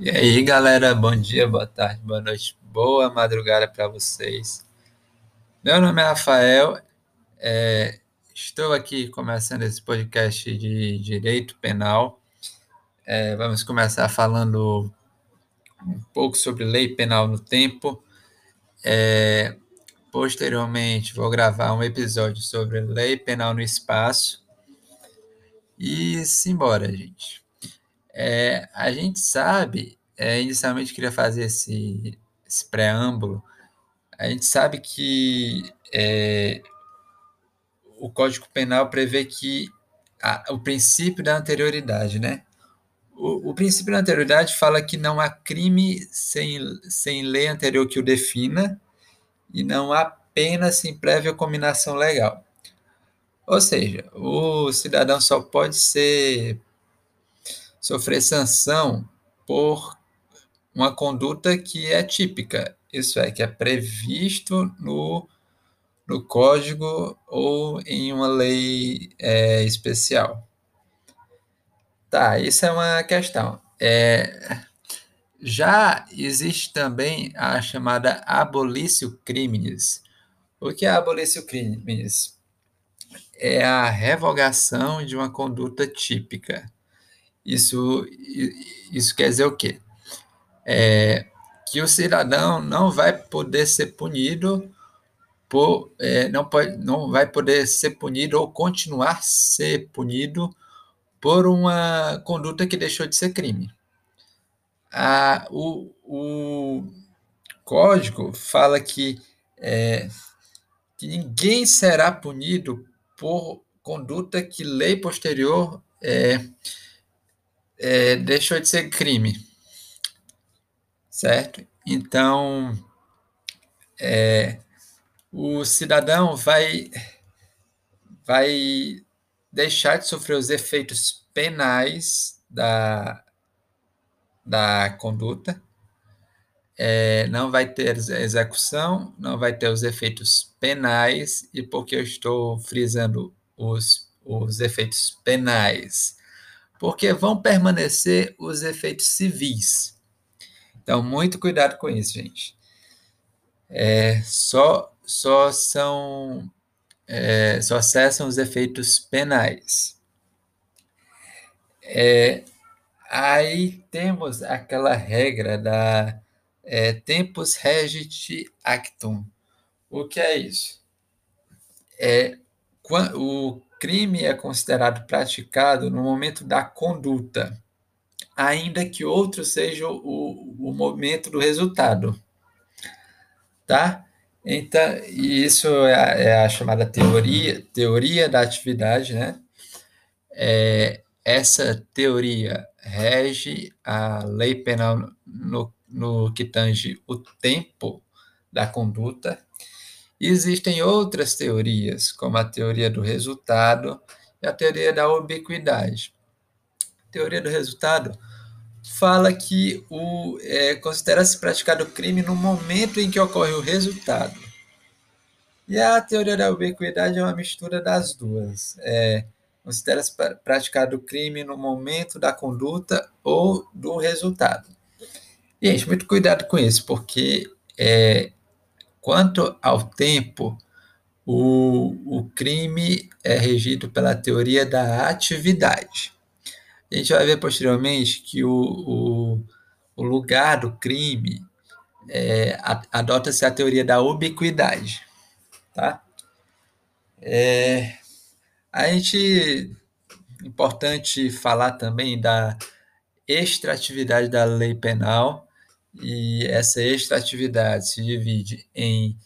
E aí, galera, bom dia, boa tarde, boa noite, boa madrugada para vocês. Meu nome é Rafael, é, estou aqui começando esse podcast de Direito Penal. É, vamos começar falando um pouco sobre lei penal no tempo. É, posteriormente, vou gravar um episódio sobre lei penal no espaço. E simbora, gente. É, a gente sabe, é, inicialmente queria fazer esse, esse, preâmbulo, a gente sabe que é, o Código Penal prevê que a, o princípio da anterioridade, né? O, o, princípio da anterioridade fala que não há crime sem, sem lei anterior que o defina e não há pena sem prévia combinação legal. Ou seja, o cidadão só pode ser sofrer sanção por uma conduta que é típica, isso é, que é previsto no, no código ou em uma lei é, especial. Tá, isso é uma questão. É, já existe também a chamada abolício crimes. O que é abolício crimes? É a revogação de uma conduta típica. Isso, isso quer dizer o quê? É, que o cidadão não vai poder ser punido por, é, não, pode, não vai poder ser punido ou continuar ser punido por uma conduta que deixou de ser crime. A, o, o código fala que, é, que ninguém será punido por conduta que lei posterior é, é, deixou de ser crime, certo? Então, é, o cidadão vai, vai deixar de sofrer os efeitos penais da, da conduta, é, não vai ter execução, não vai ter os efeitos penais, e porque eu estou frisando os, os efeitos penais? Porque vão permanecer os efeitos civis. Então, muito cuidado com isso, gente. É, só, só são é, só cessam os efeitos penais. É, aí temos aquela regra da é, tempus regit actum. O que é isso? É, o crime é considerado praticado no momento da conduta, ainda que outro seja o, o momento do resultado. Tá? Então, isso é a, é a chamada teoria, teoria da atividade, né? É, essa teoria rege a lei penal no, no que tange o tempo da conduta existem outras teorias, como a teoria do resultado e a teoria da ubiquidade. A teoria do resultado fala que o é, considera-se praticado o crime no momento em que ocorre o resultado. E a teoria da ubiquidade é uma mistura das duas. É, considera-se praticado o crime no momento da conduta ou do resultado. Gente, muito cuidado com isso, porque é, Quanto ao tempo, o, o crime é regido pela teoria da atividade. A gente vai ver posteriormente que o, o, o lugar do crime é, adota-se a teoria da ubiquidade. Tá? É, a gente importante falar também da extratividade da lei penal e essa extratividade se divide em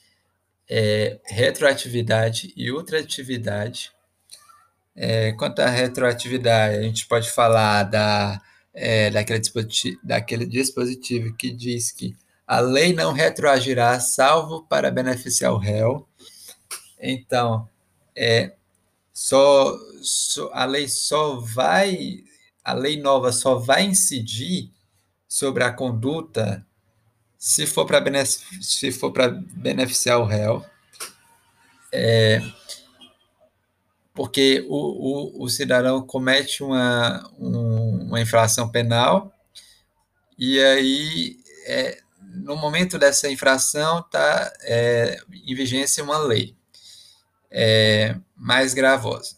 é, retroatividade e ultratividade. É, quanto à retroatividade, a gente pode falar da, é, daquele, dispositivo, daquele dispositivo que diz que a lei não retroagirá salvo para beneficiar o réu. Então, é, só, só, a lei só vai, a lei nova só vai incidir sobre a conduta se for para se for para beneficiar o réu, é, porque o, o, o, cidadão comete uma, um, uma infração penal e aí, é, no momento dessa infração, está é, em vigência uma lei é, mais gravosa.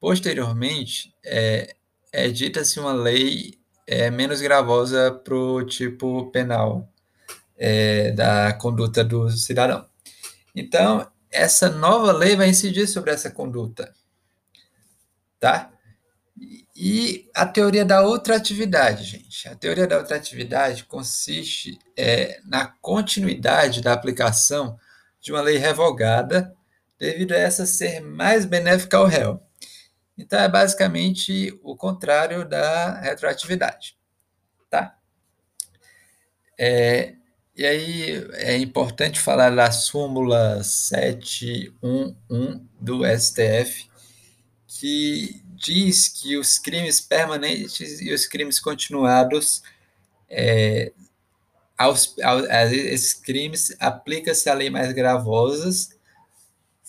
Posteriormente, é, é dita-se uma lei é, menos gravosa para o tipo penal é, da conduta do cidadão. Então, essa nova lei vai incidir sobre essa conduta, tá? E a teoria da outra atividade, gente. A teoria da outra atividade consiste é, na continuidade da aplicação de uma lei revogada, devido a essa ser mais benéfica ao réu. Então, é basicamente o contrário da retroatividade, tá? É, e aí é importante falar da súmula 711 do STF, que diz que os crimes permanentes e os crimes continuados, é, aos, aos, a esses crimes, aplica-se a lei mais gravosas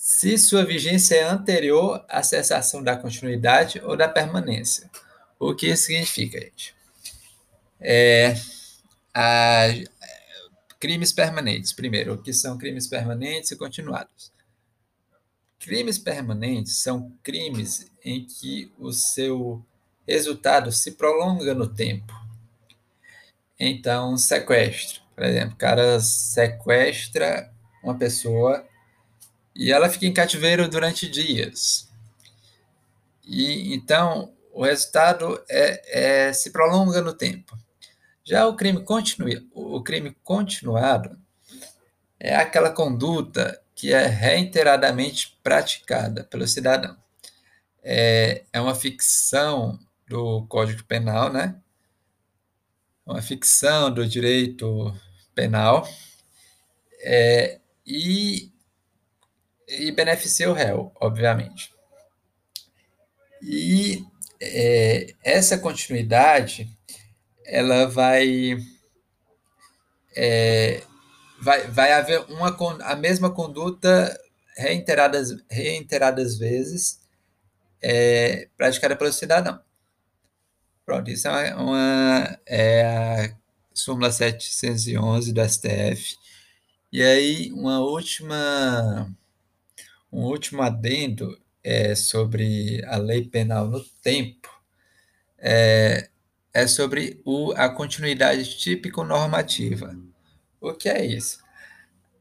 se sua vigência é anterior à cessação da continuidade ou da permanência. O que isso significa, gente? É, a, crimes permanentes. Primeiro, o que são crimes permanentes e continuados? Crimes permanentes são crimes em que o seu resultado se prolonga no tempo. Então, sequestro. Por exemplo, o cara sequestra uma pessoa e ela fica em cativeiro durante dias. E então o resultado é, é se prolonga no tempo. Já o crime, continu, o crime continuado é aquela conduta que é reiteradamente praticada pelo cidadão. É, é uma ficção do Código Penal, né? Uma ficção do direito penal é, e, e beneficia o réu, obviamente. E é, essa continuidade ela vai é, vai, vai haver uma, a mesma conduta reiteradas, reiteradas vezes é, praticada pelo cidadão. Pronto, isso é uma, uma é a súmula 711 do STF. E aí, uma última, um último adendo é, sobre a lei penal no tempo é, é sobre o, a continuidade típico-normativa. O que é isso?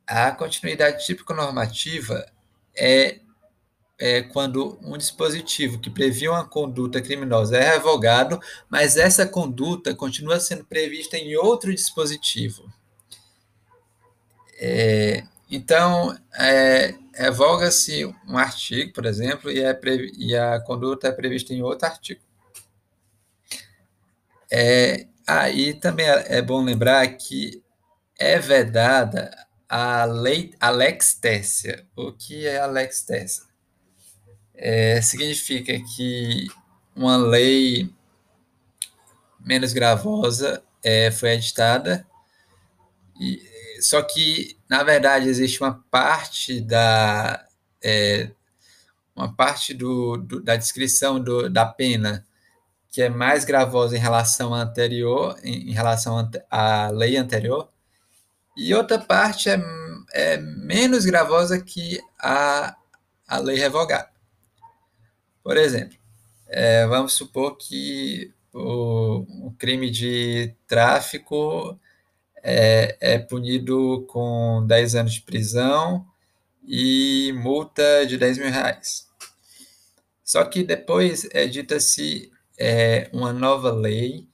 A continuidade típico-normativa é, é quando um dispositivo que previa uma conduta criminosa é revogado, mas essa conduta continua sendo prevista em outro dispositivo. É, então, é, revoga-se um artigo, por exemplo, e, é, e a conduta é prevista em outro artigo. É, aí também é, é bom lembrar que é vedada a lei a lex tercia. O que é a lex tercia? É, significa que uma lei menos gravosa é, foi editada, e, só que, na verdade, existe uma parte da, é, uma parte do, do, da descrição do, da pena que é mais gravosa em relação à anterior, em, em relação à lei anterior, e outra parte é, é menos gravosa que a, a lei revogada. Por exemplo, é, vamos supor que o, o, crime de tráfico é, é, punido com 10 anos de prisão e multa de 10 mil reais. Só que depois é dita-se é, uma nova lei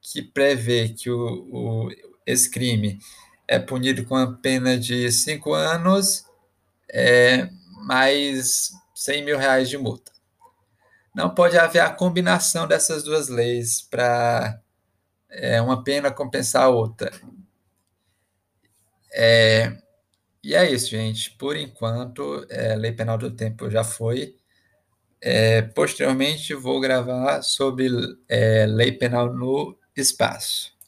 que prevê que o, o, esse crime é punido com a pena de cinco anos é, mais 100 mil reais de multa. Não pode haver a combinação dessas duas leis para é, uma pena compensar a outra. É, e é isso, gente. Por enquanto, é, Lei Penal do Tempo já foi. É, posteriormente, vou gravar sobre é, lei penal no espaço.